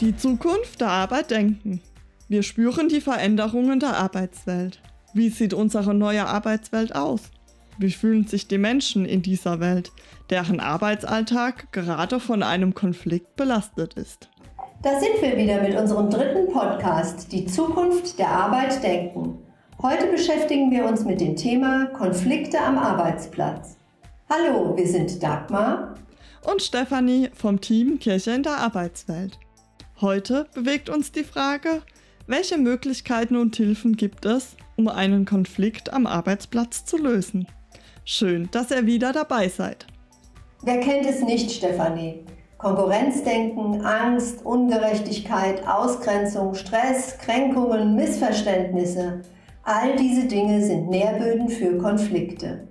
Die Zukunft der Arbeit denken. Wir spüren die Veränderungen der Arbeitswelt. Wie sieht unsere neue Arbeitswelt aus? Wie fühlen sich die Menschen in dieser Welt, deren Arbeitsalltag gerade von einem Konflikt belastet ist? Da sind wir wieder mit unserem dritten Podcast, Die Zukunft der Arbeit denken. Heute beschäftigen wir uns mit dem Thema Konflikte am Arbeitsplatz. Hallo, wir sind Dagmar und Stefanie vom Team Kirche in der Arbeitswelt. Heute bewegt uns die Frage, welche Möglichkeiten und Hilfen gibt es, um einen Konflikt am Arbeitsplatz zu lösen? Schön, dass ihr wieder dabei seid. Wer kennt es nicht, Stefanie? Konkurrenzdenken, Angst, Ungerechtigkeit, Ausgrenzung, Stress, Kränkungen, Missverständnisse, all diese Dinge sind Nährböden für Konflikte.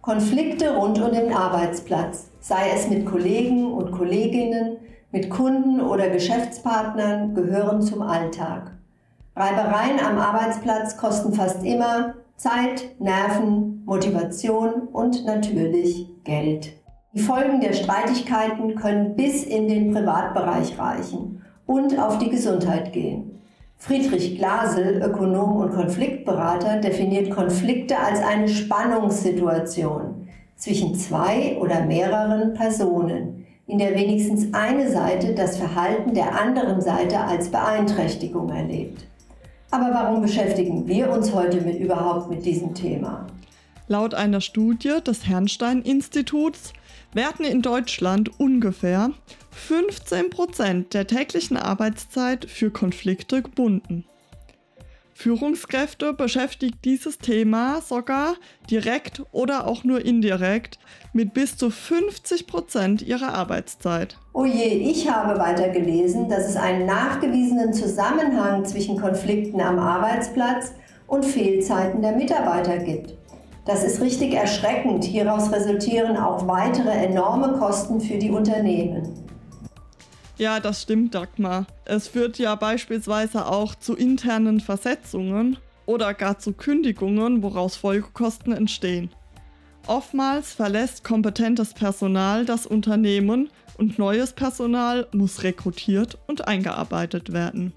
Konflikte rund um den Arbeitsplatz, sei es mit Kollegen und Kolleginnen, mit Kunden oder Geschäftspartnern, gehören zum Alltag. Reibereien am Arbeitsplatz kosten fast immer Zeit, Nerven, Motivation und natürlich Geld. Die Folgen der Streitigkeiten können bis in den Privatbereich reichen und auf die Gesundheit gehen. Friedrich Glasel, Ökonom und Konfliktberater, definiert Konflikte als eine Spannungssituation zwischen zwei oder mehreren Personen, in der wenigstens eine Seite das Verhalten der anderen Seite als Beeinträchtigung erlebt. Aber warum beschäftigen wir uns heute mit, überhaupt mit diesem Thema? Laut einer Studie des Herrnstein-Instituts werden in Deutschland ungefähr 15% der täglichen Arbeitszeit für Konflikte gebunden. Führungskräfte beschäftigt dieses Thema sogar direkt oder auch nur indirekt mit bis zu 50 Prozent ihrer Arbeitszeit. Oh je, ich habe weiter gelesen, dass es einen nachgewiesenen Zusammenhang zwischen Konflikten am Arbeitsplatz und Fehlzeiten der Mitarbeiter gibt. Das ist richtig erschreckend. Hieraus resultieren auch weitere enorme Kosten für die Unternehmen. Ja, das stimmt, Dagmar. Es führt ja beispielsweise auch zu internen Versetzungen oder gar zu Kündigungen, woraus Folgekosten entstehen. Oftmals verlässt kompetentes Personal das Unternehmen und neues Personal muss rekrutiert und eingearbeitet werden.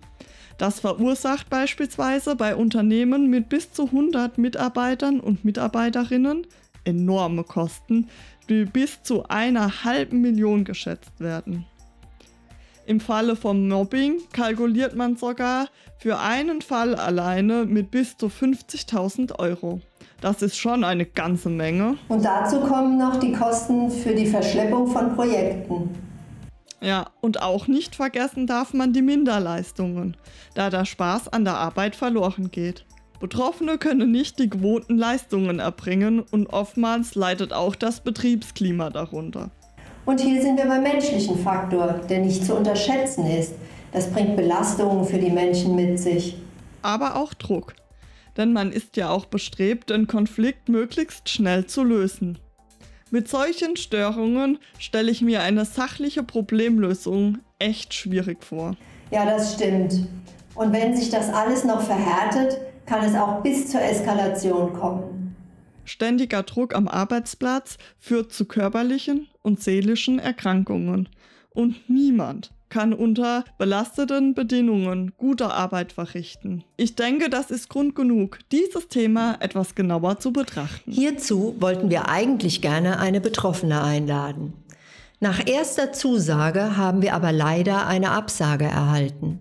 Das verursacht beispielsweise bei Unternehmen mit bis zu 100 Mitarbeitern und Mitarbeiterinnen enorme Kosten, die bis zu einer halben Million geschätzt werden. Im Falle von Mobbing kalkuliert man sogar für einen Fall alleine mit bis zu 50.000 Euro. Das ist schon eine ganze Menge. Und dazu kommen noch die Kosten für die Verschleppung von Projekten. Ja, und auch nicht vergessen darf man die Minderleistungen, da der Spaß an der Arbeit verloren geht. Betroffene können nicht die gewohnten Leistungen erbringen und oftmals leidet auch das Betriebsklima darunter. Und hier sind wir beim menschlichen Faktor, der nicht zu unterschätzen ist. Das bringt Belastungen für die Menschen mit sich. Aber auch Druck. Denn man ist ja auch bestrebt, den Konflikt möglichst schnell zu lösen. Mit solchen Störungen stelle ich mir eine sachliche Problemlösung echt schwierig vor. Ja, das stimmt. Und wenn sich das alles noch verhärtet, kann es auch bis zur Eskalation kommen. Ständiger Druck am Arbeitsplatz führt zu körperlichen und seelischen Erkrankungen. Und niemand kann unter belasteten Bedingungen gute Arbeit verrichten. Ich denke, das ist Grund genug, dieses Thema etwas genauer zu betrachten. Hierzu wollten wir eigentlich gerne eine Betroffene einladen. Nach erster Zusage haben wir aber leider eine Absage erhalten.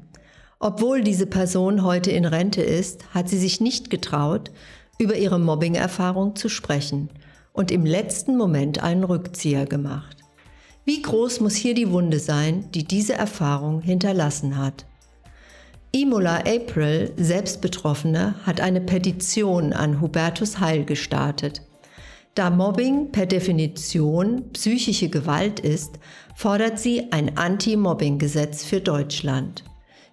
Obwohl diese Person heute in Rente ist, hat sie sich nicht getraut, über ihre Mobbing-Erfahrung zu sprechen und im letzten Moment einen Rückzieher gemacht. Wie groß muss hier die Wunde sein, die diese Erfahrung hinterlassen hat? Imola April, selbst Betroffene, hat eine Petition an Hubertus Heil gestartet. Da Mobbing per Definition psychische Gewalt ist, fordert sie ein Anti-Mobbing-Gesetz für Deutschland,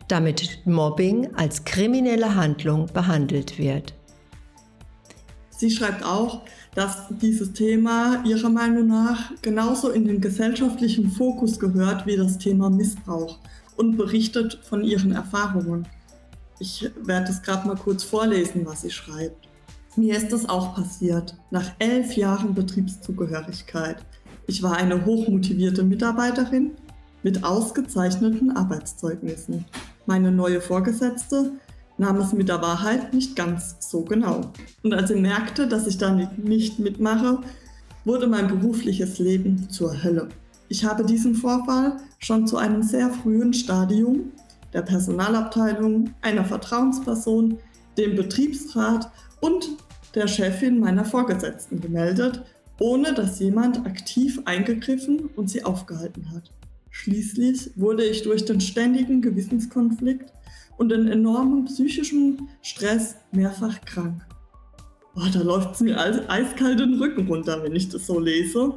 damit Mobbing als kriminelle Handlung behandelt wird. Sie schreibt auch, dass dieses Thema ihrer Meinung nach genauso in den gesellschaftlichen Fokus gehört wie das Thema Missbrauch und berichtet von ihren Erfahrungen. Ich werde es gerade mal kurz vorlesen, was sie schreibt. Mir ist das auch passiert, nach elf Jahren Betriebszugehörigkeit. Ich war eine hochmotivierte Mitarbeiterin, mit ausgezeichneten Arbeitszeugnissen. Meine neue Vorgesetzte nahm es mit der Wahrheit nicht ganz so genau. Und als sie merkte, dass ich da nicht mitmache, wurde mein berufliches Leben zur Hölle. Ich habe diesen Vorfall schon zu einem sehr frühen Stadium der Personalabteilung, einer Vertrauensperson, dem Betriebsrat und der Chefin meiner Vorgesetzten gemeldet, ohne dass jemand aktiv eingegriffen und sie aufgehalten hat. Schließlich wurde ich durch den ständigen Gewissenskonflikt und den enormen psychischen Stress mehrfach krank. Oh, da läuft es mir eiskalt den Rücken runter, wenn ich das so lese.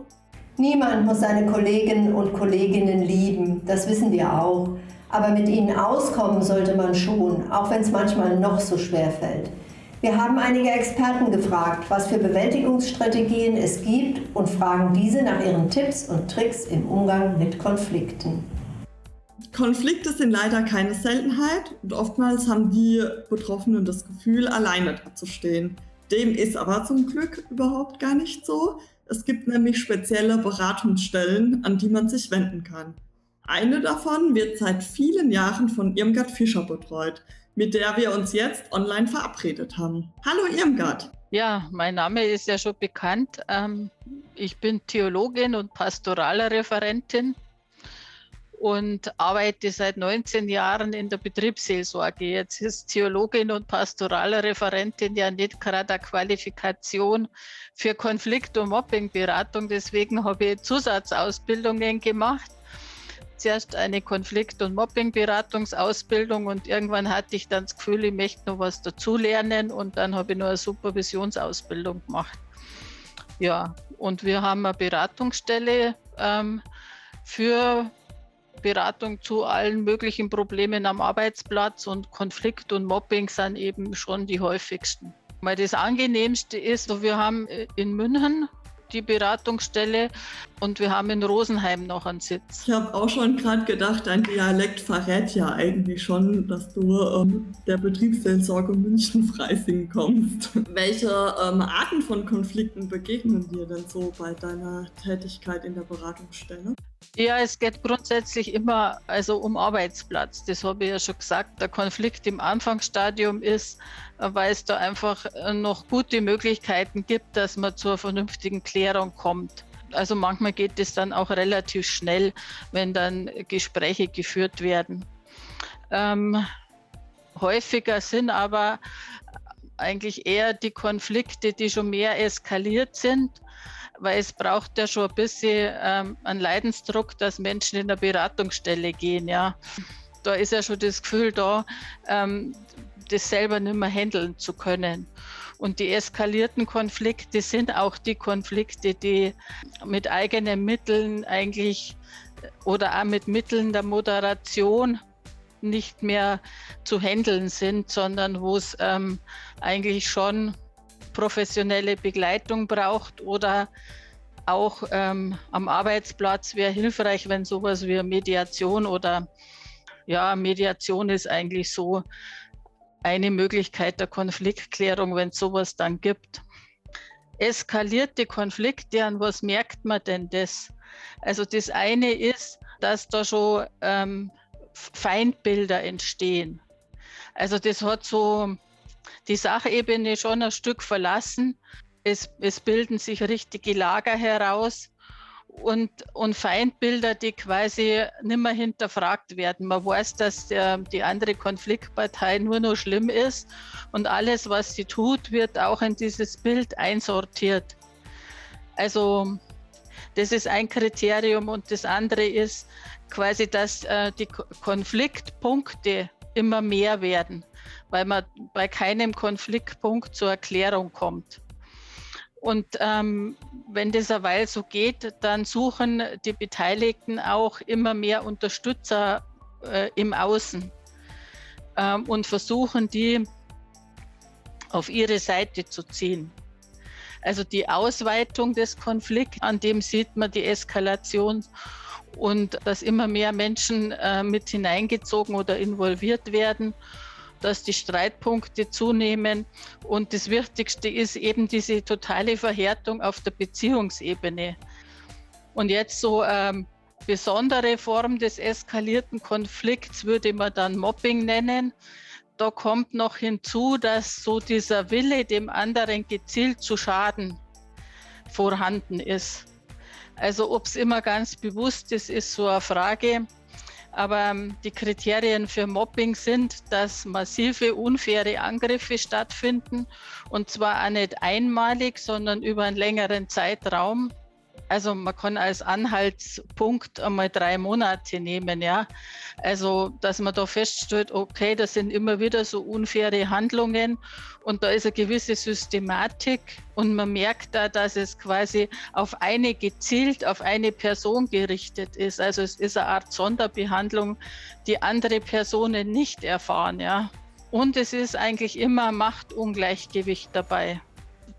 Niemand muss seine Kolleginnen und Kolleginnen lieben, das wissen wir auch. Aber mit ihnen auskommen sollte man schon, auch wenn es manchmal noch so schwer fällt. Wir haben einige Experten gefragt, was für Bewältigungsstrategien es gibt und fragen diese nach ihren Tipps und Tricks im Umgang mit Konflikten. Konflikte sind leider keine Seltenheit und oftmals haben die Betroffenen das Gefühl, alleine dazustehen. Dem ist aber zum Glück überhaupt gar nicht so. Es gibt nämlich spezielle Beratungsstellen, an die man sich wenden kann. Eine davon wird seit vielen Jahren von Irmgard Fischer betreut, mit der wir uns jetzt online verabredet haben. Hallo Irmgard. Ja, mein Name ist ja schon bekannt. Ähm, ich bin Theologin und Pastoralreferentin und arbeite seit 19 Jahren in der Betriebsseelsorge. Jetzt ist Theologin und Pastoralreferentin ja nicht gerade eine Qualifikation für Konflikt- und Mobbingberatung. Deswegen habe ich Zusatzausbildungen gemacht. Zuerst eine Konflikt- und Mobbingberatungsausbildung und irgendwann hatte ich dann das Gefühl, ich möchte noch was dazulernen und dann habe ich noch eine Supervisionsausbildung gemacht. Ja, und wir haben eine Beratungsstelle ähm, für Beratung zu allen möglichen Problemen am Arbeitsplatz und Konflikt und Mobbing sind eben schon die häufigsten. Weil das Angenehmste ist, wir haben in München die Beratungsstelle und wir haben in Rosenheim noch einen Sitz. Ich habe auch schon gerade gedacht, dein Dialekt verrät ja eigentlich schon, dass du ähm, der Betriebsseelsorge München-Freising kommst. Welche ähm, Arten von Konflikten begegnen dir denn so bei deiner Tätigkeit in der Beratungsstelle? Ja, es geht grundsätzlich immer also um Arbeitsplatz. Das habe ich ja schon gesagt. Der Konflikt im Anfangsstadium ist, weil es da einfach noch gute Möglichkeiten gibt, dass man zur vernünftigen Klärung kommt. Also manchmal geht es dann auch relativ schnell, wenn dann Gespräche geführt werden. Ähm, häufiger sind aber eigentlich eher die Konflikte, die schon mehr eskaliert sind weil es braucht ja schon ein bisschen ähm, einen Leidensdruck, dass Menschen in eine Beratungsstelle gehen. Ja. Da ist ja schon das Gefühl da, ähm, das selber nicht mehr handeln zu können. Und die eskalierten Konflikte sind auch die Konflikte, die mit eigenen Mitteln eigentlich oder auch mit Mitteln der Moderation nicht mehr zu handeln sind, sondern wo es ähm, eigentlich schon professionelle Begleitung braucht oder auch ähm, am Arbeitsplatz wäre hilfreich, wenn sowas wie Mediation oder ja, Mediation ist eigentlich so eine Möglichkeit der Konfliktklärung, wenn es sowas dann gibt. Eskalierte Konflikte, an was merkt man denn das? Also das eine ist, dass da schon ähm, Feindbilder entstehen. Also das hat so die Sachebene schon ein Stück verlassen. Es, es bilden sich richtige Lager heraus und, und Feindbilder, die quasi nicht mehr hinterfragt werden. Man weiß, dass der, die andere Konfliktpartei nur noch schlimm ist und alles, was sie tut, wird auch in dieses Bild einsortiert. Also das ist ein Kriterium und das andere ist quasi, dass äh, die Konfliktpunkte immer mehr werden weil man bei keinem Konfliktpunkt zur Erklärung kommt. Und ähm, wenn das eine Weile so geht, dann suchen die Beteiligten auch immer mehr Unterstützer äh, im Außen ähm, und versuchen, die auf ihre Seite zu ziehen. Also die Ausweitung des Konflikts, an dem sieht man die Eskalation und dass immer mehr Menschen äh, mit hineingezogen oder involviert werden dass die Streitpunkte zunehmen. Und das Wichtigste ist eben diese totale Verhärtung auf der Beziehungsebene. Und jetzt so ähm, besondere Form des eskalierten Konflikts würde man dann Mobbing nennen. Da kommt noch hinzu, dass so dieser Wille, dem anderen gezielt zu schaden, vorhanden ist. Also ob es immer ganz bewusst ist, ist so eine Frage. Aber ähm, die Kriterien für Mobbing sind, dass massive, unfaire Angriffe stattfinden und zwar auch nicht einmalig, sondern über einen längeren Zeitraum. Also man kann als Anhaltspunkt einmal drei Monate nehmen, ja. Also dass man da feststellt, okay, das sind immer wieder so unfaire Handlungen und da ist eine gewisse Systematik und man merkt da, dass es quasi auf eine gezielt, auf eine Person gerichtet ist. Also es ist eine Art Sonderbehandlung, die andere Personen nicht erfahren, ja. Und es ist eigentlich immer Machtungleichgewicht dabei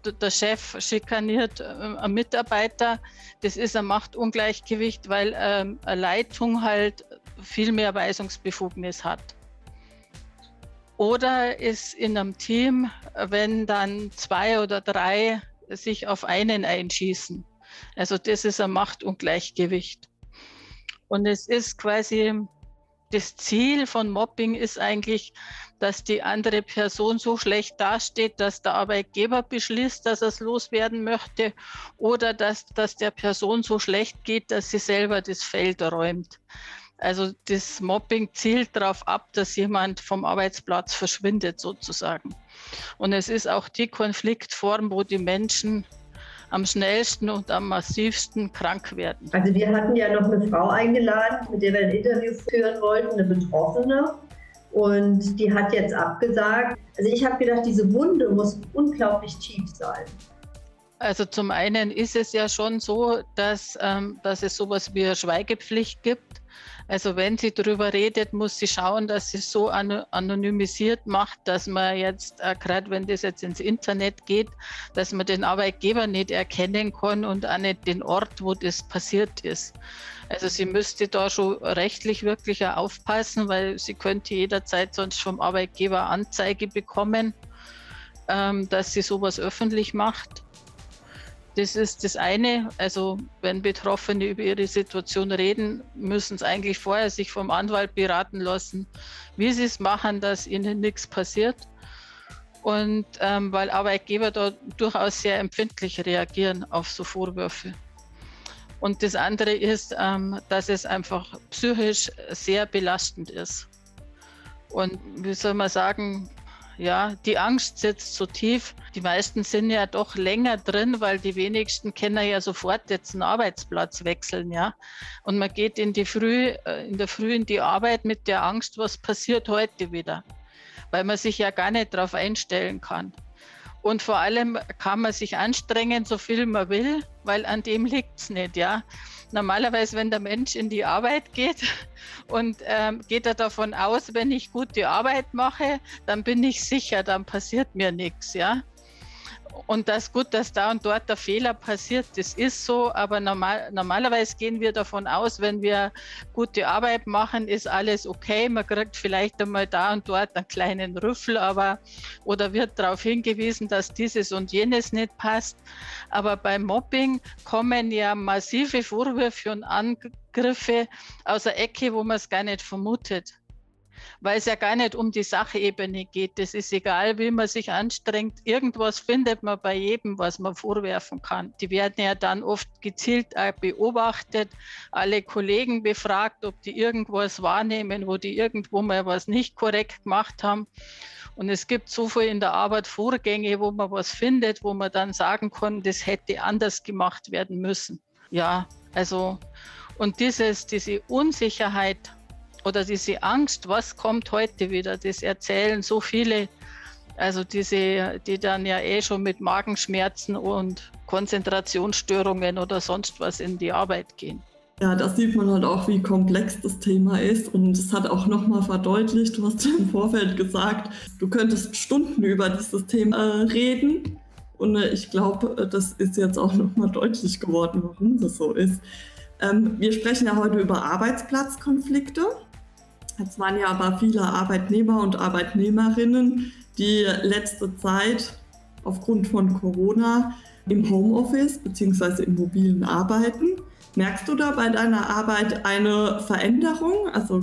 der Chef schikaniert äh, einen Mitarbeiter, das ist ein Machtungleichgewicht, weil ähm, eine Leitung halt viel mehr Weisungsbefugnis hat. Oder ist in einem Team, wenn dann zwei oder drei sich auf einen einschießen. Also das ist ein Machtungleichgewicht. Und es ist quasi das Ziel von Mobbing ist eigentlich, dass die andere Person so schlecht dasteht, dass der Arbeitgeber beschließt, dass er es loswerden möchte oder dass, dass der Person so schlecht geht, dass sie selber das Feld räumt. Also das Mobbing zielt darauf ab, dass jemand vom Arbeitsplatz verschwindet sozusagen. Und es ist auch die Konfliktform, wo die Menschen am schnellsten und am massivsten krank werden. Also wir hatten ja noch eine Frau eingeladen, mit der wir ein Interview führen wollten, eine Betroffene. Und die hat jetzt abgesagt. Also ich habe gedacht, diese Wunde muss unglaublich tief sein. Also zum einen ist es ja schon so, dass, ähm, dass es sowas wie eine Schweigepflicht gibt. Also wenn sie darüber redet, muss sie schauen, dass sie es so anonymisiert macht, dass man jetzt, äh, gerade wenn das jetzt ins Internet geht, dass man den Arbeitgeber nicht erkennen kann und auch nicht den Ort, wo das passiert ist. Also sie müsste da schon rechtlich wirklich aufpassen, weil sie könnte jederzeit sonst vom Arbeitgeber Anzeige bekommen, ähm, dass sie sowas öffentlich macht. Das ist das eine. Also wenn Betroffene über ihre Situation reden, müssen sie eigentlich vorher sich vom Anwalt beraten lassen, wie sie es machen, dass ihnen nichts passiert. Und ähm, weil Arbeitgeber da durchaus sehr empfindlich reagieren auf so Vorwürfe. Und das andere ist, ähm, dass es einfach psychisch sehr belastend ist. Und wie soll man sagen, ja, die Angst sitzt so tief. Die meisten sind ja doch länger drin, weil die wenigsten können ja sofort jetzt einen Arbeitsplatz wechseln, ja. Und man geht in die Früh, äh, in der Früh in die Arbeit mit der Angst, was passiert heute wieder, weil man sich ja gar nicht darauf einstellen kann. Und vor allem kann man sich anstrengen, so viel man will, weil an dem liegt es nicht, ja normalerweise, wenn der Mensch in die Arbeit geht und ähm, geht er davon aus, wenn ich gute Arbeit mache, dann bin ich sicher, dann passiert mir nichts, ja. Und das gut, dass da und dort der Fehler passiert, das ist so, aber normal, normalerweise gehen wir davon aus, wenn wir gute Arbeit machen, ist alles okay. Man kriegt vielleicht einmal da und dort einen kleinen Rüffel, aber oder wird darauf hingewiesen, dass dieses und jenes nicht passt. Aber beim Mobbing kommen ja massive Vorwürfe und Angriffe aus der Ecke, wo man es gar nicht vermutet weil es ja gar nicht um die Sachebene geht. Das ist egal, wie man sich anstrengt. Irgendwas findet man bei jedem, was man vorwerfen kann. Die werden ja dann oft gezielt beobachtet, alle Kollegen befragt, ob die irgendwas wahrnehmen, wo die irgendwo mal was nicht korrekt gemacht haben. Und es gibt so viel in der Arbeit Vorgänge, wo man was findet, wo man dann sagen kann, das hätte anders gemacht werden müssen. Ja, also, und dieses, diese Unsicherheit oder diese Angst, was kommt heute wieder, das erzählen so viele, also diese, die dann ja eh schon mit Magenschmerzen und Konzentrationsstörungen oder sonst was in die Arbeit gehen. Ja, da sieht man halt auch, wie komplex das Thema ist. Und es hat auch nochmal verdeutlicht, du hast im Vorfeld gesagt, du könntest Stunden über dieses Thema reden. Und äh, ich glaube, äh, das ist jetzt auch nochmal deutlich geworden, warum das so ist. Ähm, wir sprechen ja heute über Arbeitsplatzkonflikte. Jetzt waren ja aber viele Arbeitnehmer und Arbeitnehmerinnen, die letzte Zeit aufgrund von Corona im Homeoffice bzw. im mobilen Arbeiten. Merkst du da bei deiner Arbeit eine Veränderung? Also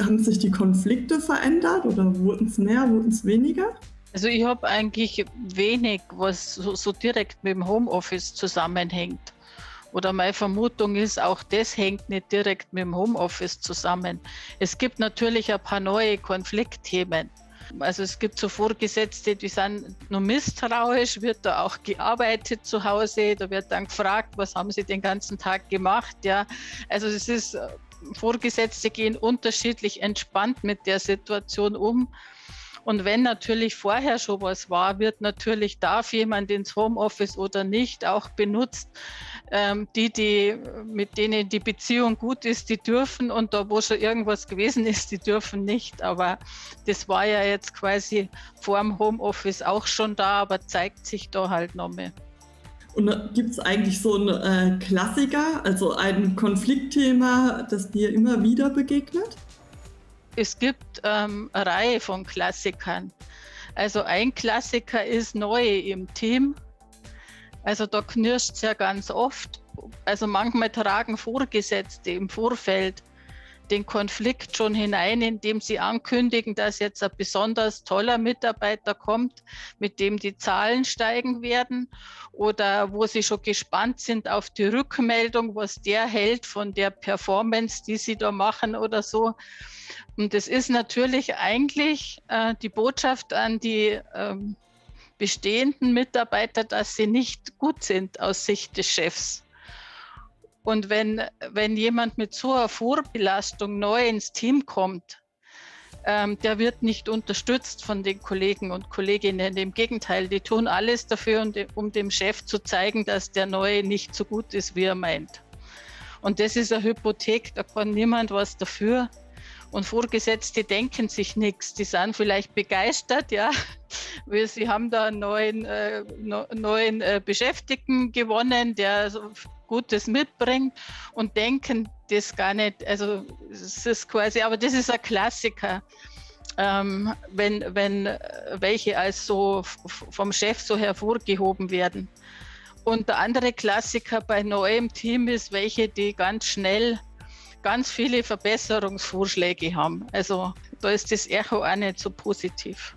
haben sich die Konflikte verändert oder wurden es mehr, wurden es weniger? Also ich habe eigentlich wenig, was so, so, direkt mit dem Homeoffice zusammenhängt. Oder meine Vermutung ist, auch das hängt nicht direkt mit dem Homeoffice zusammen. Es gibt natürlich ein paar neue Konfliktthemen. Also es gibt so Vorgesetzte, die sind nur misstrauisch, wird da auch gearbeitet zu Hause, da wird dann gefragt, was haben sie den ganzen Tag gemacht, ja. Also es ist, äh, Vorgesetzte gehen unterschiedlich entspannt mit der Situation um. Und wenn natürlich vorher schon was war, wird natürlich, darf jemand ins Homeoffice oder nicht, auch benutzt. Ähm, die, die, mit denen die Beziehung gut ist, die dürfen und da, wo schon irgendwas gewesen ist, die dürfen nicht. Aber das war ja jetzt quasi vor dem Homeoffice auch schon da, aber zeigt sich da halt noch mehr. Und gibt es eigentlich so einen äh, Klassiker, also ein Konfliktthema, das dir immer wieder begegnet? Es gibt ähm, eine Reihe von Klassikern. Also ein Klassiker ist Neue im Team. Also da knirscht es ja ganz oft. Also manchmal tragen Vorgesetzte im Vorfeld den Konflikt schon hinein, indem sie ankündigen, dass jetzt ein besonders toller Mitarbeiter kommt, mit dem die Zahlen steigen werden oder wo sie schon gespannt sind auf die Rückmeldung, was der hält von der Performance, die sie da machen oder so. Und das ist natürlich eigentlich äh, die Botschaft an die ähm, bestehenden Mitarbeiter, dass sie nicht gut sind aus Sicht des Chefs. Und wenn, wenn jemand mit so einer Vorbelastung neu ins Team kommt, ähm, der wird nicht unterstützt von den Kollegen und Kolleginnen. Im Gegenteil, die tun alles dafür, um, um dem Chef zu zeigen, dass der Neue nicht so gut ist, wie er meint. Und das ist eine Hypothek, da kann niemand was dafür. Und Vorgesetzte denken sich nichts. Die sind vielleicht begeistert, ja, weil sie haben da einen neuen, äh, neuen äh, Beschäftigten gewonnen, der so Gutes mitbringt und denken das gar nicht. Also es ist quasi, aber das ist ein Klassiker. Ähm, wenn, wenn welche als so vom Chef so hervorgehoben werden. Und der andere Klassiker bei neuem Team ist, welche, die ganz schnell ganz viele Verbesserungsvorschläge haben. Also da ist das Echo auch nicht so positiv.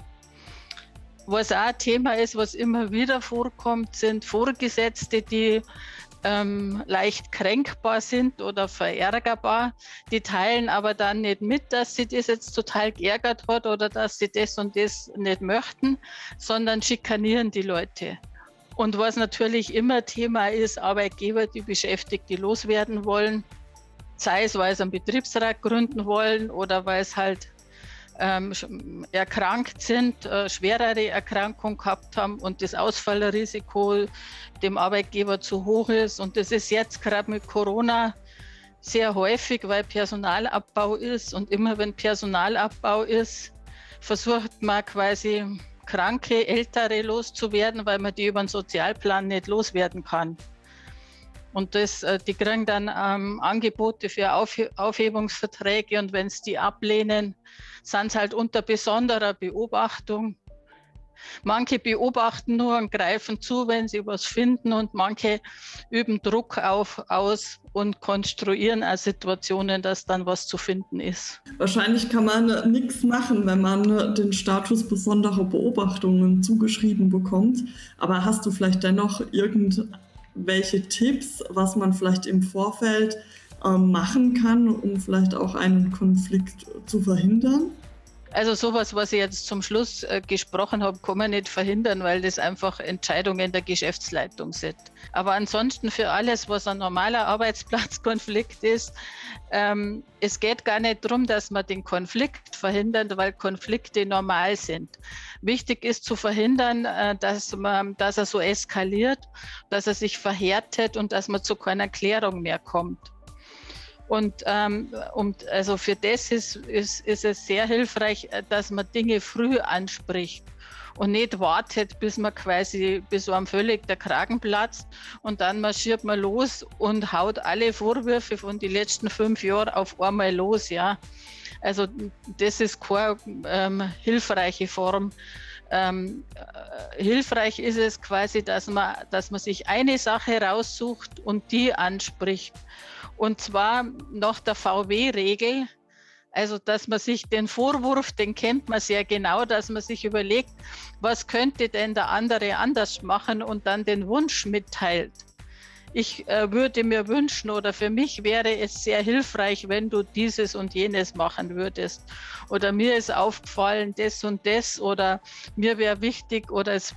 Was auch ein Thema ist, was immer wieder vorkommt, sind Vorgesetzte, die ähm, leicht kränkbar sind oder verärgerbar. Die teilen aber dann nicht mit, dass sie das jetzt total geärgert hat oder dass sie das und das nicht möchten, sondern schikanieren die Leute. Und was natürlich immer Thema ist, Arbeitgeber, die Beschäftigte loswerden wollen, sei es, weil sie einen Betriebsrat gründen wollen oder weil es halt ähm, erkrankt sind, äh, schwerere Erkrankung gehabt haben und das Ausfallrisiko dem Arbeitgeber zu hoch ist. Und das ist jetzt gerade mit Corona sehr häufig, weil Personalabbau ist. Und immer wenn Personalabbau ist, versucht man quasi kranke Ältere loszuwerden, weil man die über den Sozialplan nicht loswerden kann. Und das, äh, die kriegen dann ähm, Angebote für Aufhe Aufhebungsverträge und wenn sie die ablehnen, sind sie halt unter besonderer Beobachtung. Manche beobachten nur und greifen zu, wenn sie was finden und manche üben Druck auf, aus und konstruieren auch Situationen, dass dann was zu finden ist. Wahrscheinlich kann man nichts machen, wenn man den Status besonderer Beobachtungen zugeschrieben bekommt. Aber hast du vielleicht dennoch irgendein welche Tipps, was man vielleicht im Vorfeld ähm, machen kann, um vielleicht auch einen Konflikt zu verhindern? Also sowas, was ich jetzt zum Schluss äh, gesprochen habe, kann man nicht verhindern, weil das einfach Entscheidungen der Geschäftsleitung sind. Aber ansonsten für alles, was ein normaler Arbeitsplatzkonflikt ist, ähm, es geht gar nicht darum, dass man den Konflikt verhindert, weil Konflikte normal sind. Wichtig ist zu verhindern, äh, dass, man, dass er so eskaliert, dass er sich verhärtet und dass man zu keiner Klärung mehr kommt. Und, ähm, und also für das ist, ist, ist es sehr hilfreich, äh, dass man Dinge früh anspricht und nicht wartet, bis man quasi, bis einem völlig der Kragen platzt und dann marschiert man los und haut alle Vorwürfe von den letzten fünf Jahren auf einmal los, ja. Also das ist keine ähm, hilfreiche Form, ähm, äh, hilfreich ist es quasi, dass man, dass man sich eine Sache raussucht und die anspricht. Und zwar nach der VW-Regel, also, dass man sich den Vorwurf, den kennt man sehr genau, dass man sich überlegt, was könnte denn der andere anders machen und dann den Wunsch mitteilt ich äh, würde mir wünschen oder für mich wäre es sehr hilfreich, wenn du dieses und jenes machen würdest. Oder mir ist aufgefallen, das und das oder mir wäre wichtig oder es,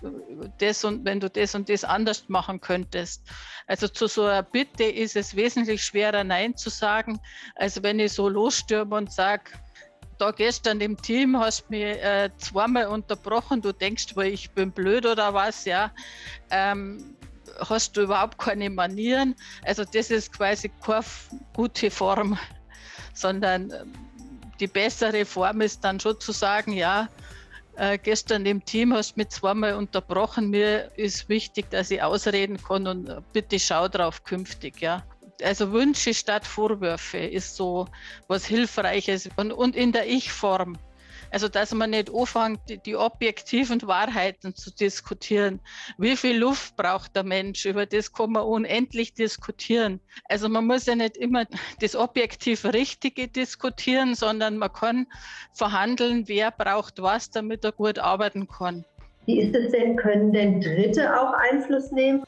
das und wenn du das und das anders machen könntest. Also zu so einer Bitte ist es wesentlich schwerer, Nein zu sagen, als wenn ich so losstürme und sage, da gestern im Team hast du mich äh, zweimal unterbrochen, du denkst ich bin blöd oder was, ja. Ähm, hast du überhaupt keine Manieren. Also das ist quasi keine gute Form, sondern ähm, die bessere Form ist dann schon zu sagen, ja, äh, gestern im Team hast du mich zweimal unterbrochen. Mir ist wichtig, dass ich ausreden kann und äh, bitte schau drauf künftig, ja. Also Wünsche statt Vorwürfe ist so was Hilfreiches und, und in der Ich-Form. Also, dass man nicht anfängt, die, die, objektiven Wahrheiten zu diskutieren. Wie viel Luft braucht der Mensch? Über das kann man unendlich diskutieren. Also, man muss ja nicht immer das objektiv Richtige diskutieren, sondern man kann verhandeln, wer braucht was, damit er gut arbeiten kann. Wie ist es denn? Können denn Dritte auch Einfluss nehmen?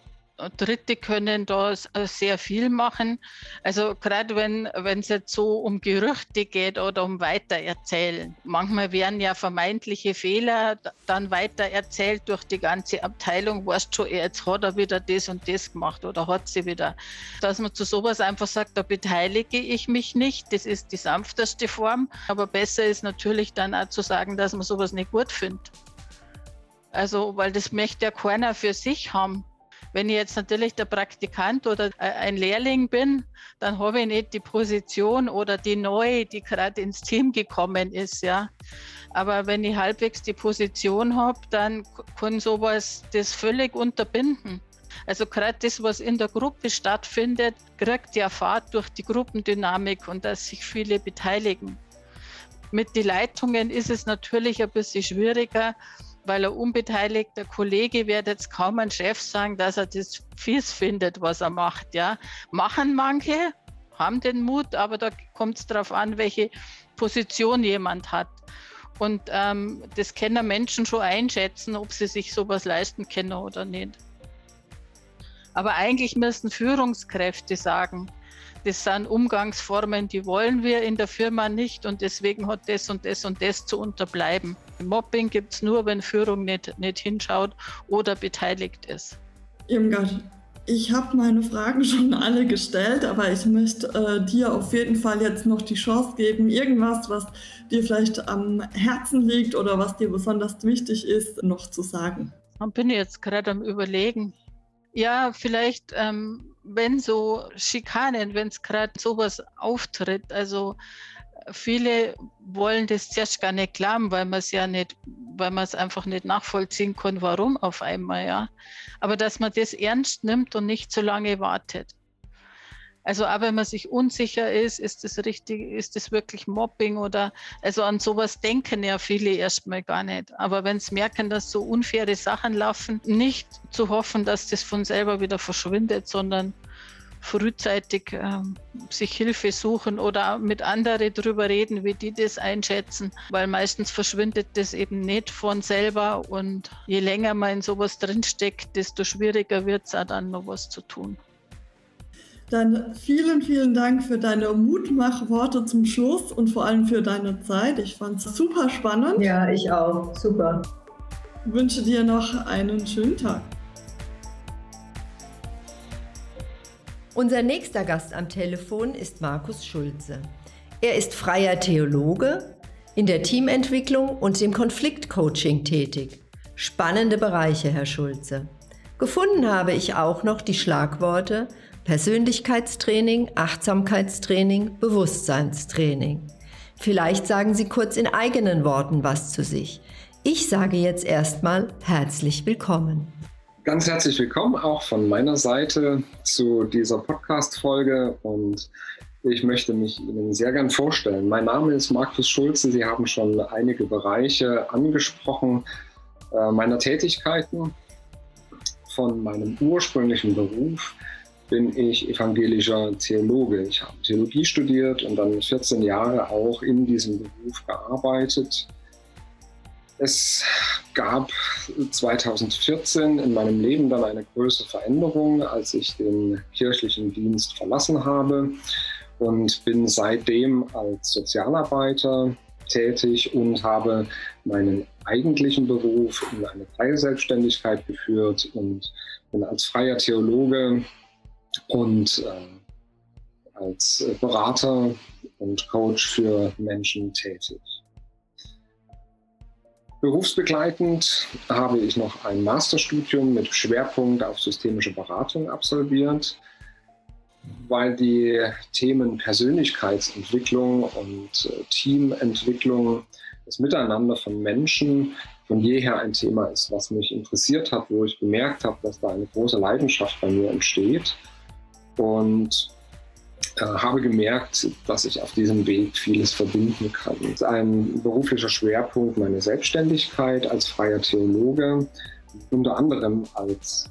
Dritte können da äh, sehr viel machen. Also gerade wenn es jetzt so um Gerüchte geht oder um Weitererzählen. Manchmal werden ja vermeintliche Fehler dann weitererzählt durch die ganze Abteilung. Weißt schon, jetzt hat er wieder das und das gemacht oder hat sie wieder. Dass man zu sowas einfach sagt, da beteilige ich mich nicht. Das ist die sanfteste Form. Aber besser ist natürlich dann auch zu sagen, dass man sowas nicht gut findet. Also, weil das möchte ja keiner für sich haben. Wenn ich jetzt natürlich der Praktikant oder äh, ein Lehrling bin, dann habe ich nicht die Position oder die neue, die gerade ins Team gekommen ist, ja. Aber wenn ich halbwegs die Position habe, dann kann sowas das völlig unterbinden. Also gerade das, was in der Gruppe stattfindet, kriegt ja Fahrt durch die Gruppendynamik und dass sich viele beteiligen. Mit den Leitungen ist es natürlich ein bisschen schwieriger, weil ein unbeteiligter Kollege wird jetzt kaum ein Chef sagen, dass er das fies findet, was er macht. Ja. Machen manche, haben den Mut, aber da kommt es darauf an, welche Position jemand hat. Und ähm, das können Menschen schon einschätzen, ob sie sich sowas leisten können oder nicht. Aber eigentlich müssen Führungskräfte sagen, das sind Umgangsformen, die wollen wir in der Firma nicht und deswegen hat das und das und das zu unterbleiben. Mobbing gibt es nur, wenn Führung nicht, nicht hinschaut oder beteiligt ist. Irmgard, ich habe meine Fragen schon alle gestellt, aber ich möchte äh, dir auf jeden Fall jetzt noch die Chance geben, irgendwas, was dir vielleicht am Herzen liegt oder was dir besonders wichtig ist, noch zu sagen. Dann bin ich jetzt gerade am Überlegen. Ja, vielleicht ähm, wenn so Schikanen, wenn es gerade sowas auftritt, also viele wollen das zuerst gar nicht glauben, weil man es ja nicht, weil man es einfach nicht nachvollziehen kann, warum auf einmal, ja. Aber dass man das ernst nimmt und nicht zu lange wartet. Also auch wenn man sich unsicher ist, ist das richtig, ist das wirklich Mobbing oder also an sowas denken ja viele erstmal gar nicht. Aber wenn sie merken, dass so unfaire Sachen laufen, nicht zu hoffen, dass das von selber wieder verschwindet, sondern frühzeitig äh, sich Hilfe suchen oder mit anderen darüber reden, wie die das einschätzen, weil meistens verschwindet das eben nicht von selber und je länger man in sowas drinsteckt, desto schwieriger wird es auch dann noch was zu tun. Dann vielen, vielen Dank für deine Mutmachworte zum Schluss und vor allem für deine Zeit. Ich fand es super spannend. Ja, ich auch. Super. Ich wünsche dir noch einen schönen Tag. Unser nächster Gast am Telefon ist Markus Schulze. Er ist freier Theologe, in der Teamentwicklung und dem Konfliktcoaching tätig. Spannende Bereiche, Herr Schulze. Gefunden habe ich auch noch die Schlagworte Persönlichkeitstraining, Achtsamkeitstraining, Bewusstseinstraining. Vielleicht sagen Sie kurz in eigenen Worten was zu sich. Ich sage jetzt erstmal herzlich willkommen. Ganz herzlich willkommen auch von meiner Seite zu dieser Podcast-Folge und ich möchte mich Ihnen sehr gern vorstellen. Mein Name ist Markus Schulze. Sie haben schon einige Bereiche angesprochen. äh, meiner Tätigkeiten. Von meinem ursprünglichen Beruf bin ich evangelischer Theologe. Ich habe Theologie studiert und dann 14 Jahre auch in diesem Beruf gearbeitet. Es gab 2014 in meinem Leben dann eine größere Veränderung, als ich den kirchlichen Dienst verlassen habe und bin seitdem als Sozialarbeiter tätig und habe meinen eigentlichen Beruf in eine freie Selbstständigkeit geführt und bin als freier Theologe und äh, als Berater und Coach für Menschen tätig. Berufsbegleitend habe ich noch ein Masterstudium mit Schwerpunkt auf systemische Beratung absolviert, weil die Themen Persönlichkeitsentwicklung und äh, Teamentwicklung, das Miteinander von Menschen von jeher ein Thema ist, was mich interessiert hat, wo ich bemerkt habe, dass da eine große Leidenschaft bei mir entsteht. Und äh, habe gemerkt, dass ich auf diesem Weg vieles verbinden kann. Ein beruflicher Schwerpunkt meine Selbstständigkeit als freier Theologe, unter anderem als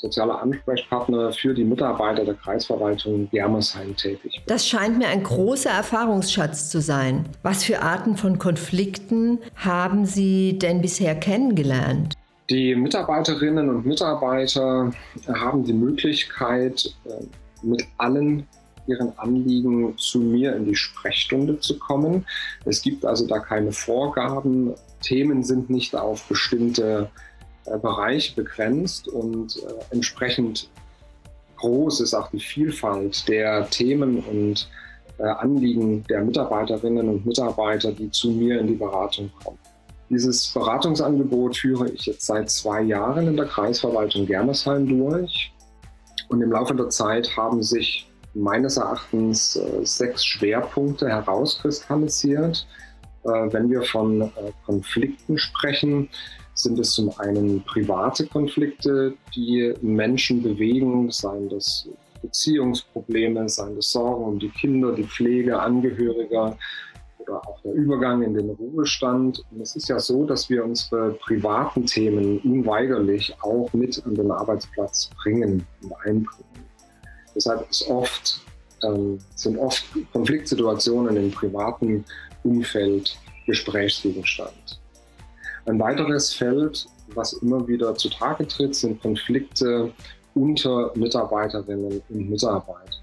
sozialer Ansprechpartner für die Mitarbeiter der Kreisverwaltung Germersheim tätig. Das scheint mir ein großer Erfahrungsschatz zu sein. Was für Arten von Konflikten haben Sie denn bisher kennengelernt? Die Mitarbeiterinnen und Mitarbeiter haben die Möglichkeit, äh, mit allen ihren Anliegen zu mir in die Sprechstunde zu kommen. Es gibt also da keine Vorgaben. Themen sind nicht auf bestimmte äh, Bereiche begrenzt und äh, entsprechend groß ist auch die Vielfalt der Themen und äh, Anliegen der Mitarbeiterinnen und Mitarbeiter, die zu mir in die Beratung kommen. Dieses Beratungsangebot führe ich jetzt seit zwei Jahren in der Kreisverwaltung Germersheim durch. Und im Laufe der Zeit haben sich meines Erachtens äh, sechs Schwerpunkte herauskristallisiert. Äh, wenn wir von äh, Konflikten sprechen, sind es zum einen private Konflikte, die Menschen bewegen, seien das Beziehungsprobleme, seien das Sorgen um die Kinder, die Pflege, Angehörige oder auch der Übergang in den Ruhestand. Und es ist ja so, dass wir unsere privaten Themen unweigerlich auch mit an den Arbeitsplatz bringen und einbringen. Deshalb oft, ähm, sind oft Konfliktsituationen im privaten Umfeld Gesprächsgegenstand. Ein weiteres Feld, was immer wieder zutage tritt, sind Konflikte unter Mitarbeiterinnen und Mitarbeitern.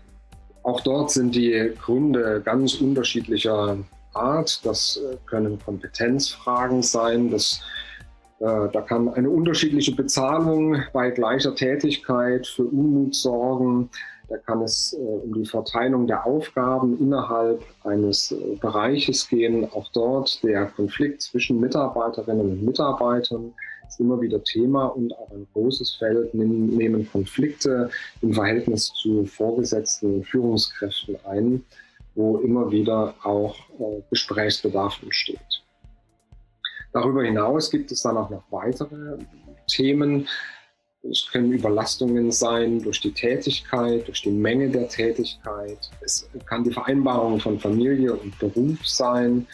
Auch dort sind die Gründe ganz unterschiedlicher Art. Das äh, können Kompetenzfragen sein. Das, äh, da kann eine unterschiedliche Bezahlung bei gleicher Tätigkeit für Unmut sorgen. Da kann es äh, um die Verteilung der Aufgaben innerhalb eines äh, Bereiches gehen. Auch dort der Konflikt zwischen Mitarbeiterinnen und Mitarbeitern ist immer wieder Thema und auch ein großes Feld nehmen Konflikte im Verhältnis zu Vorgesetzten Führungskräften ein, wo immer wieder auch äh, Gesprächsbedarf entsteht. Darüber hinaus gibt es dann auch noch weitere Themen, es können Überlastungen sein durch die Tätigkeit, durch die Menge der Tätigkeit. Es kann die Vereinbarung von Familie und Beruf sein,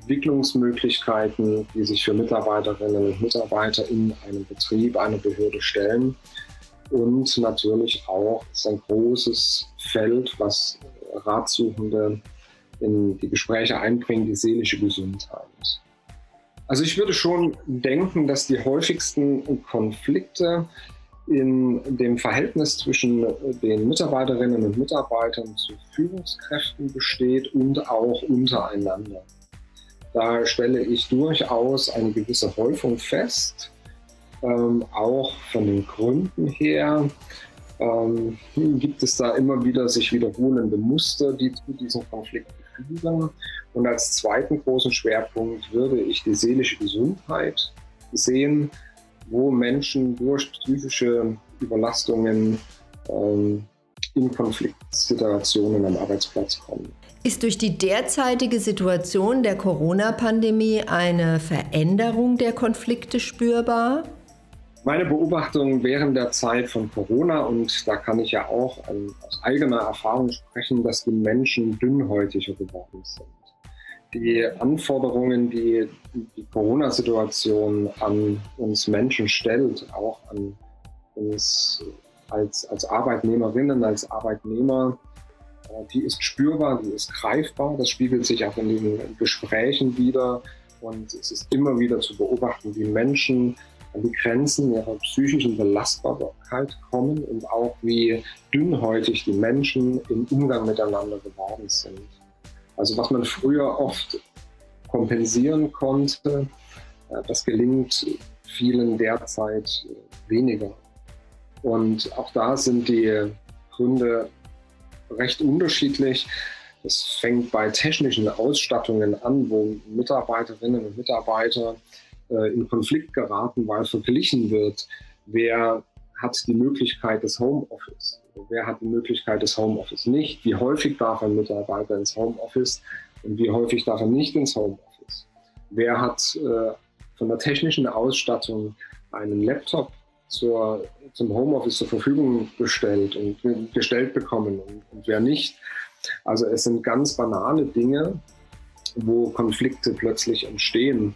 Entwicklungsmöglichkeiten, die sich für Mitarbeiterinnen und Mitarbeiter in einem Betrieb, einer Behörde stellen. Und natürlich auch ist ein großes Feld, was Ratsuchende in die Gespräche einbringen, die seelische Gesundheit. Also ich würde schon denken, dass die häufigsten Konflikte in dem Verhältnis zwischen den Mitarbeiterinnen und Mitarbeitern zu Führungskräften besteht und auch untereinander. Da stelle ich durchaus eine gewisse Häufung fest, ähm, auch von den Gründen her. Ähm, gibt es da immer wieder sich wiederholende Muster, die zu diesen Konflikten führen. Und als zweiten großen Schwerpunkt würde ich die seelische Gesundheit sehen, wo Menschen durch psychische Überlastungen ähm, in Konfliktsituationen am Arbeitsplatz kommen. Ist durch die derzeitige Situation der Corona-Pandemie eine Veränderung der Konflikte spürbar? Meine Beobachtung während der Zeit von Corona, und da kann ich ja auch aus eigener Erfahrung sprechen, dass die Menschen dünnhäutiger geworden sind. Die Anforderungen, die die Corona-Situation an uns Menschen stellt, auch an uns als, als Arbeitnehmerinnen, als Arbeitnehmer, äh, die ist spürbar, die ist greifbar. Das spiegelt sich auch in den Gesprächen wieder. Und es ist immer wieder zu beobachten, wie Menschen an die Grenzen ihrer psychischen Belastbarkeit kommen und auch wie dünnhäutig die Menschen im Umgang miteinander geworden sind. Also was man früher oft kompensieren konnte, äh, das gelingt vielen derzeit weniger. Und auch da sind die Gründe recht unterschiedlich. Es fängt bei technischen Ausstattungen an, wo Mitarbeiterinnen und Mitarbeiter äh, in Konflikt geraten, weil verglichen wird, wer hat die Möglichkeit des Homeoffice, wer hat die Möglichkeit des Homeoffice nicht, wie häufig darf ein Mitarbeiter ins Homeoffice und wie häufig darf er nicht ins Homeoffice. Wer hat äh, von der technischen Ausstattung einen Laptop zur, zum Homeoffice zur Verfügung gestellt und gestellt bekommen und, und wer nicht. Also es sind ganz banale Dinge, wo Konflikte plötzlich entstehen.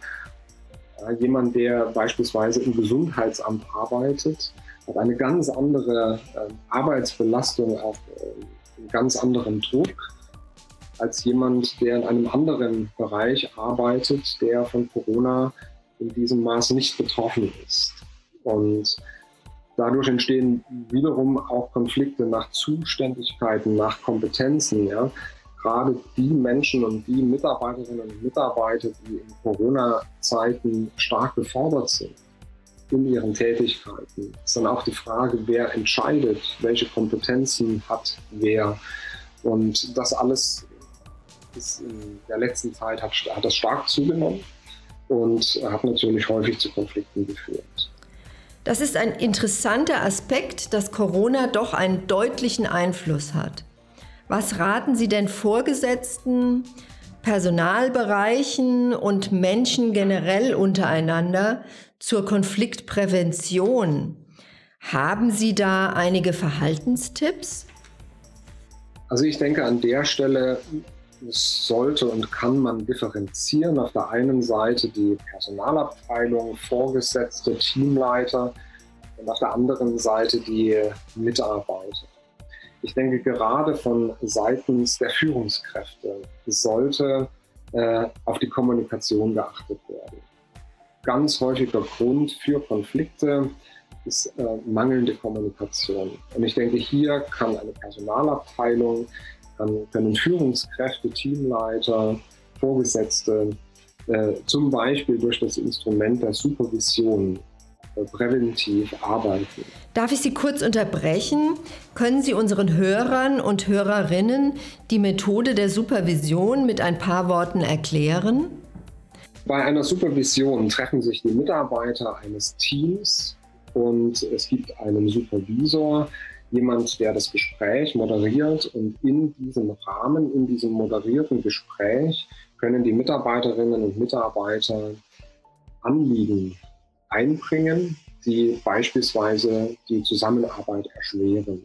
Jemand, der beispielsweise im Gesundheitsamt arbeitet, hat eine ganz andere äh, Arbeitsbelastung, auch äh, einen ganz anderen Druck als jemand, der in einem anderen Bereich arbeitet, der von Corona in diesem Maß nicht betroffen ist. Und dadurch entstehen wiederum auch Konflikte nach Zuständigkeiten, nach Kompetenzen. Ja. Gerade die Menschen und die Mitarbeiterinnen und Mitarbeiter, die in Corona-Zeiten stark gefordert sind in ihren Tätigkeiten, ist dann auch die Frage, wer entscheidet, welche Kompetenzen hat wer. Und das alles ist in der letzten Zeit hat, hat das stark zugenommen und hat natürlich häufig zu Konflikten geführt. Das ist ein interessanter Aspekt, dass Corona doch einen deutlichen Einfluss hat. Was raten Sie denn Vorgesetzten, Personalbereichen und Menschen generell untereinander zur Konfliktprävention? Haben Sie da einige Verhaltenstipps? Also ich denke, an der Stelle sollte und kann man differenzieren. Auf der einen Seite die Personalabteilung, Vorgesetzte, Teamleiter und auf der anderen Seite die Mitarbeiter. Ich denke, gerade von seitens der Führungskräfte sollte äh, auf die Kommunikation geachtet werden. Ganz häufiger Grund für Konflikte ist äh, mangelnde Kommunikation. Und ich denke, hier kann eine Personalabteilung dann können Führungskräfte, Teamleiter, Vorgesetzte äh, zum Beispiel durch das Instrument der Supervision präventiv arbeiten. Darf ich Sie kurz unterbrechen? Können Sie unseren Hörern und Hörerinnen die Methode der Supervision mit ein paar Worten erklären? Bei einer Supervision treffen sich die Mitarbeiter eines Teams und es gibt einen Supervisor, jemand, der das Gespräch moderiert und in diesem Rahmen, in diesem moderierten Gespräch können die Mitarbeiterinnen und Mitarbeiter Anliegen einbringen, die beispielsweise die Zusammenarbeit erschweren.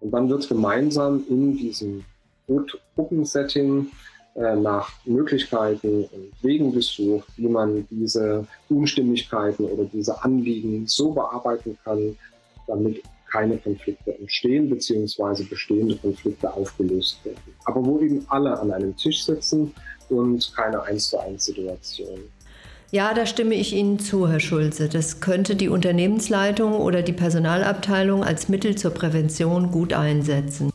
Und dann wird gemeinsam in diesem Gruppensetting äh, nach Möglichkeiten und Wegen gesucht, wie man diese Unstimmigkeiten oder diese Anliegen so bearbeiten kann, damit keine Konflikte entstehen, beziehungsweise bestehende Konflikte aufgelöst werden. Aber wo eben alle an einem Tisch sitzen und keine 1 zu 1 Situation. Ja, da stimme ich Ihnen zu, Herr Schulze. Das könnte die Unternehmensleitung oder die Personalabteilung als Mittel zur Prävention gut einsetzen.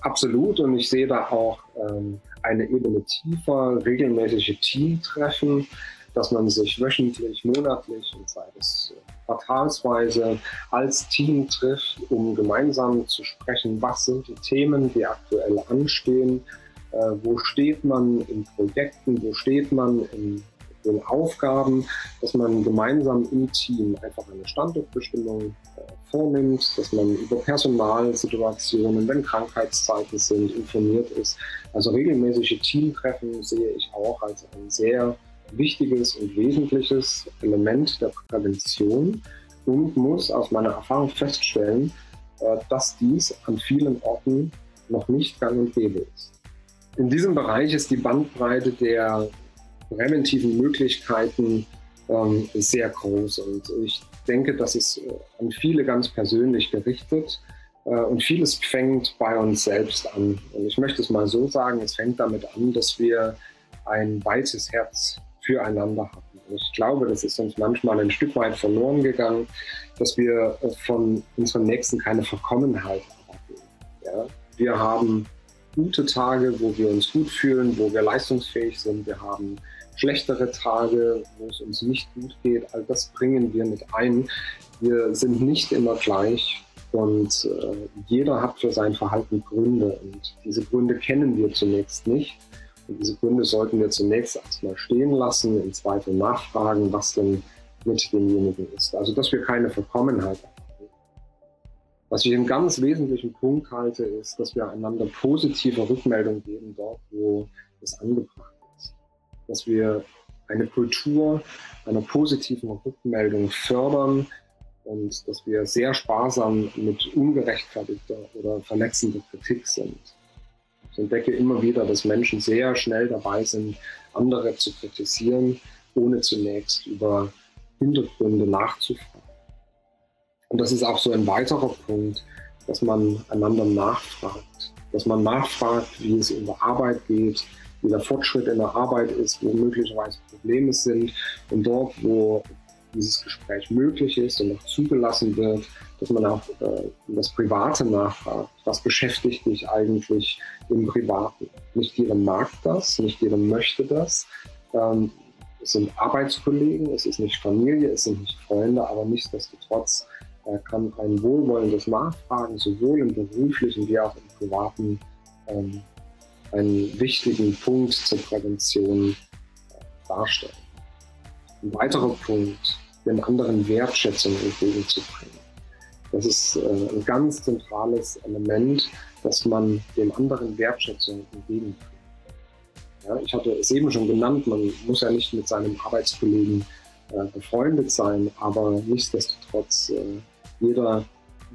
Absolut. Und ich sehe da auch ähm, eine Ebene tiefer, regelmäßige Teamtreffen, dass man sich wöchentlich, monatlich und sei es quartalsweise als Team trifft, um gemeinsam zu sprechen, was sind die Themen, die aktuell anstehen, äh, wo steht man in Projekten, wo steht man in den Aufgaben, dass man gemeinsam im Team einfach eine Standortbestimmung äh, vornimmt, dass man über Personalsituationen, wenn Krankheitszeiten sind, informiert ist. Also regelmäßige Teamtreffen sehe ich auch als ein sehr wichtiges und wesentliches Element der Prävention und muss aus meiner Erfahrung feststellen, äh, dass dies an vielen Orten noch nicht gang und gäbe ist. in diesem Bereich ist die Bandbreite der präventiven Möglichkeiten ähm, sehr groß. Und ich denke, das ist äh, an viele ganz persönlich gerichtet. Äh, und vieles fängt bei uns selbst an. Und ich möchte es mal so sagen, es fängt damit an, dass wir ein weites Herz füreinander haben. Und ich glaube, das ist uns manchmal ein Stück weit verloren gegangen, dass wir äh, von unseren Nächsten keine Verkommenheit erwarten. Ja? Wir haben gute Tage, wo wir uns gut fühlen, wo wir leistungsfähig sind. Wir haben schlechtere Tage, wo es uns nicht gut geht. All das bringen wir mit ein. Wir sind nicht immer gleich und äh, jeder hat für sein Verhalten Gründe und diese Gründe kennen wir zunächst nicht. Und diese Gründe sollten wir zunächst erstmal stehen lassen, im Zweifel nachfragen, was denn mit demjenigen ist. Also, dass wir keine Verkommenheit haben. Was ich einen ganz wesentlichen Punkt halte, ist, dass wir einander positive Rückmeldung geben dort, wo es angebracht ist. Dass wir eine Kultur einer positiven Rückmeldung fördern und dass wir sehr sparsam mit ungerechtfertigter oder verletzender Kritik sind. Ich entdecke immer wieder, dass Menschen sehr schnell dabei sind, andere zu kritisieren, ohne zunächst über Hintergründe nachzufragen. Und das ist auch so ein weiterer Punkt, dass man einander nachfragt. Dass man nachfragt, wie es in der Arbeit geht, wie der Fortschritt in der Arbeit ist, wo möglicherweise Probleme sind. Und dort, wo dieses Gespräch möglich ist und auch zugelassen wird, dass man auch äh, das Private nachfragt. Was beschäftigt dich eigentlich im Privaten? Nicht jeder mag das, nicht jeder möchte das. Ähm, es sind Arbeitskollegen, es ist nicht Familie, es sind nicht Freunde, aber nichtsdestotrotz er kann ein wohlwollendes Nachfragen sowohl im beruflichen wie auch im privaten ähm, einen wichtigen Punkt zur Prävention äh, darstellen. Ein weiterer Punkt, den anderen Wertschätzung entgegenzubringen. Das ist äh, ein ganz zentrales Element, dass man dem anderen Wertschätzung entgegenbringt. Ja, ich hatte es eben schon genannt, man muss ja nicht mit seinem Arbeitskollegen äh, befreundet sein, aber nichtsdestotrotz jeder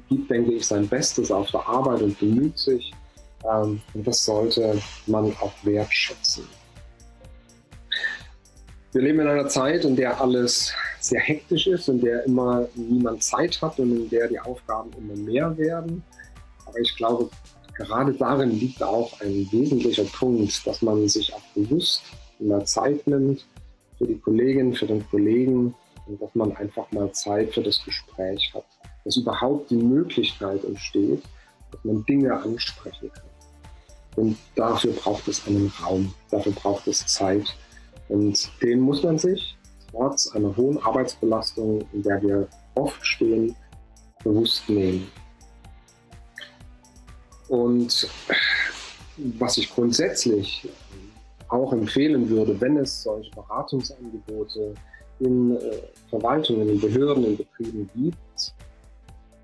gibt, denke ich, sein Bestes auf der Arbeit und bemüht sich. Ähm, und das sollte man auch wertschätzen. Wir leben in einer Zeit, in der alles sehr hektisch ist, in der immer niemand Zeit hat und in der die Aufgaben immer mehr werden. Aber ich glaube, gerade darin liegt auch ein wesentlicher Punkt, dass man sich auch bewusst mehr Zeit nimmt für die Kollegin, für den Kollegen und dass man einfach mal Zeit für das Gespräch hat dass überhaupt die Möglichkeit entsteht, dass man Dinge ansprechen kann. Und dafür braucht es einen Raum, dafür braucht es Zeit. Und den muss man sich trotz einer hohen Arbeitsbelastung, in der wir oft stehen, bewusst nehmen. Und was ich grundsätzlich auch empfehlen würde, wenn es solche Beratungsangebote in äh, Verwaltungen, in Behörden, in Betrieben gibt,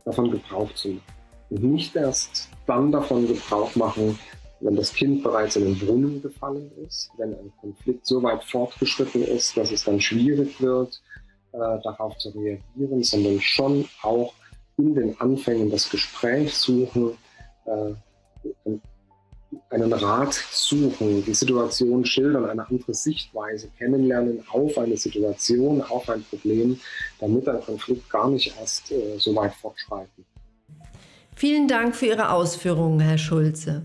davon Gebrauch zu machen. Und nicht erst dann davon Gebrauch machen, wenn das Kind bereits in den Brunnen gefallen ist, wenn ein Konflikt so weit fortgeschritten ist, dass es dann schwierig wird, äh, darauf zu reagieren, sondern schon auch in den Anfängen das Gespräch suchen, äh, einen Rat suchen, die Situation schildern, eine andere Sichtweise kennenlernen auf eine Situation, auf ein Problem, damit ein Konflikt gar nicht erst äh, so weit fortschreiten. Vielen Dank für Ihre Ausführungen, Herr Schulze.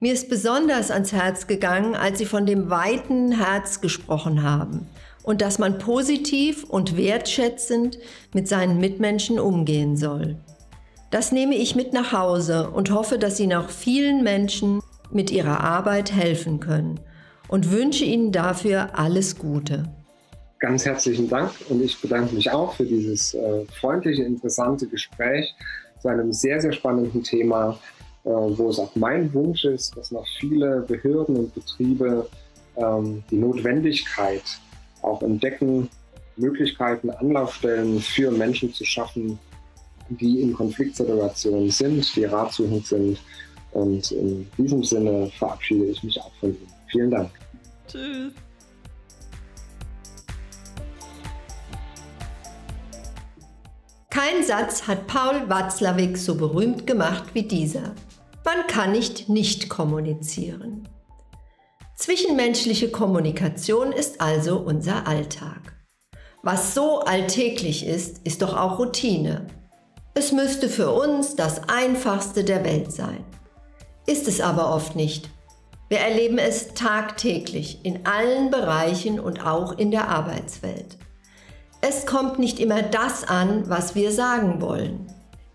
Mir ist besonders ans Herz gegangen, als Sie von dem weiten Herz gesprochen haben und dass man positiv und wertschätzend mit seinen Mitmenschen umgehen soll. Das nehme ich mit nach Hause und hoffe, dass Sie noch vielen Menschen mit ihrer Arbeit helfen können und wünsche Ihnen dafür alles Gute. Ganz herzlichen Dank und ich bedanke mich auch für dieses äh, freundliche, interessante Gespräch zu einem sehr, sehr spannenden Thema, äh, wo es auch mein Wunsch ist, dass noch viele Behörden und Betriebe ähm, die Notwendigkeit auch entdecken, Möglichkeiten, Anlaufstellen für Menschen zu schaffen, die in Konfliktsituationen sind, die ratsuchend sind und in diesem Sinne verabschiede ich mich auch von Ihnen. Vielen Dank. Tschüss. Kein Satz hat Paul Watzlawick so berühmt gemacht wie dieser. Man kann nicht nicht kommunizieren. Zwischenmenschliche Kommunikation ist also unser Alltag. Was so alltäglich ist, ist doch auch Routine. Es müsste für uns das Einfachste der Welt sein. Ist es aber oft nicht. Wir erleben es tagtäglich in allen Bereichen und auch in der Arbeitswelt. Es kommt nicht immer das an, was wir sagen wollen.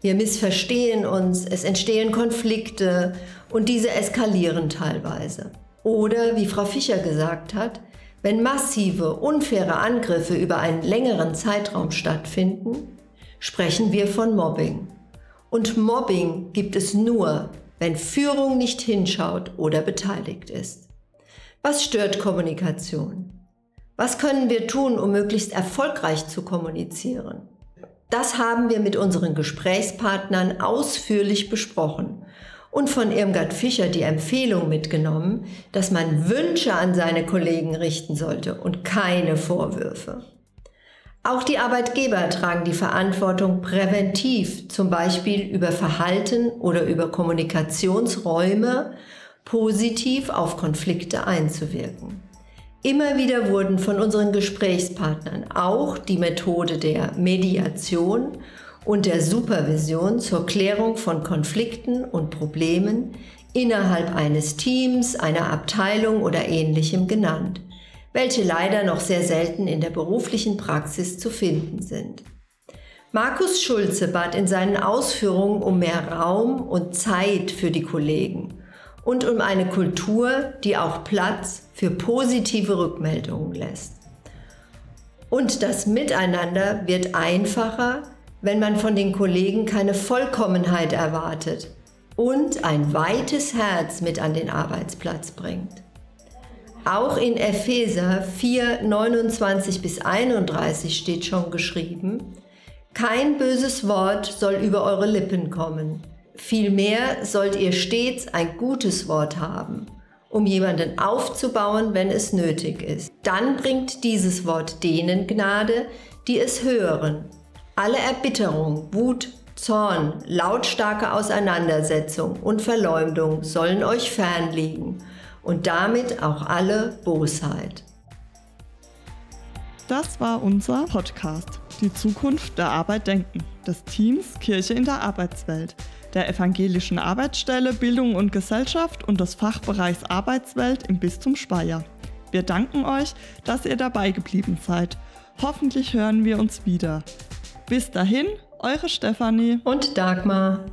Wir missverstehen uns, es entstehen Konflikte und diese eskalieren teilweise. Oder, wie Frau Fischer gesagt hat, wenn massive, unfaire Angriffe über einen längeren Zeitraum stattfinden, sprechen wir von Mobbing. Und Mobbing gibt es nur, wenn Führung nicht hinschaut oder beteiligt ist. Was stört Kommunikation? Was können wir tun, um möglichst erfolgreich zu kommunizieren? Das haben wir mit unseren Gesprächspartnern ausführlich besprochen und von Irmgard Fischer die Empfehlung mitgenommen, dass man Wünsche an seine Kollegen richten sollte und keine Vorwürfe. Auch die Arbeitgeber tragen die Verantwortung, präventiv, zum Beispiel über Verhalten oder über Kommunikationsräume, positiv auf Konflikte einzuwirken. Immer wieder wurden von unseren Gesprächspartnern auch die Methode der Mediation und der Supervision zur Klärung von Konflikten und Problemen innerhalb eines Teams, einer Abteilung oder ähnlichem genannt, welche leider noch sehr selten in der beruflichen Praxis zu finden sind. Markus Schulze bat in seinen Ausführungen um mehr Raum und Zeit für die Kollegen und um eine Kultur, die auch Platz für positive Rückmeldungen lässt. Und das Miteinander wird einfacher, wenn man von den Kollegen keine Vollkommenheit erwartet und ein weites Herz mit an den Arbeitsplatz bringt. Auch in Epheser 4, 29 bis 31 steht schon geschrieben, kein böses Wort soll über eure Lippen kommen. Vielmehr sollt ihr stets ein gutes Wort haben, um jemanden aufzubauen, wenn es nötig ist. Dann bringt dieses Wort denen Gnade, die es hören alle Erbitterung, Wut, Zorn, lautstarke Auseinandersetzung und Verleumdung sollen euch fernliegen und damit auch alle Bosheit. Das war unser Podcast, die Zukunft der Arbeit denken, des Teams Kirche in der Arbeitswelt, der evangelischen Arbeitsstelle Bildung und Gesellschaft und des Fachbereichs Arbeitswelt im Bistum Speyer. Wir danken euch, dass ihr dabei geblieben seid. Hoffentlich hören wir uns wieder. Bis dahin, eure Stefanie und Dagmar.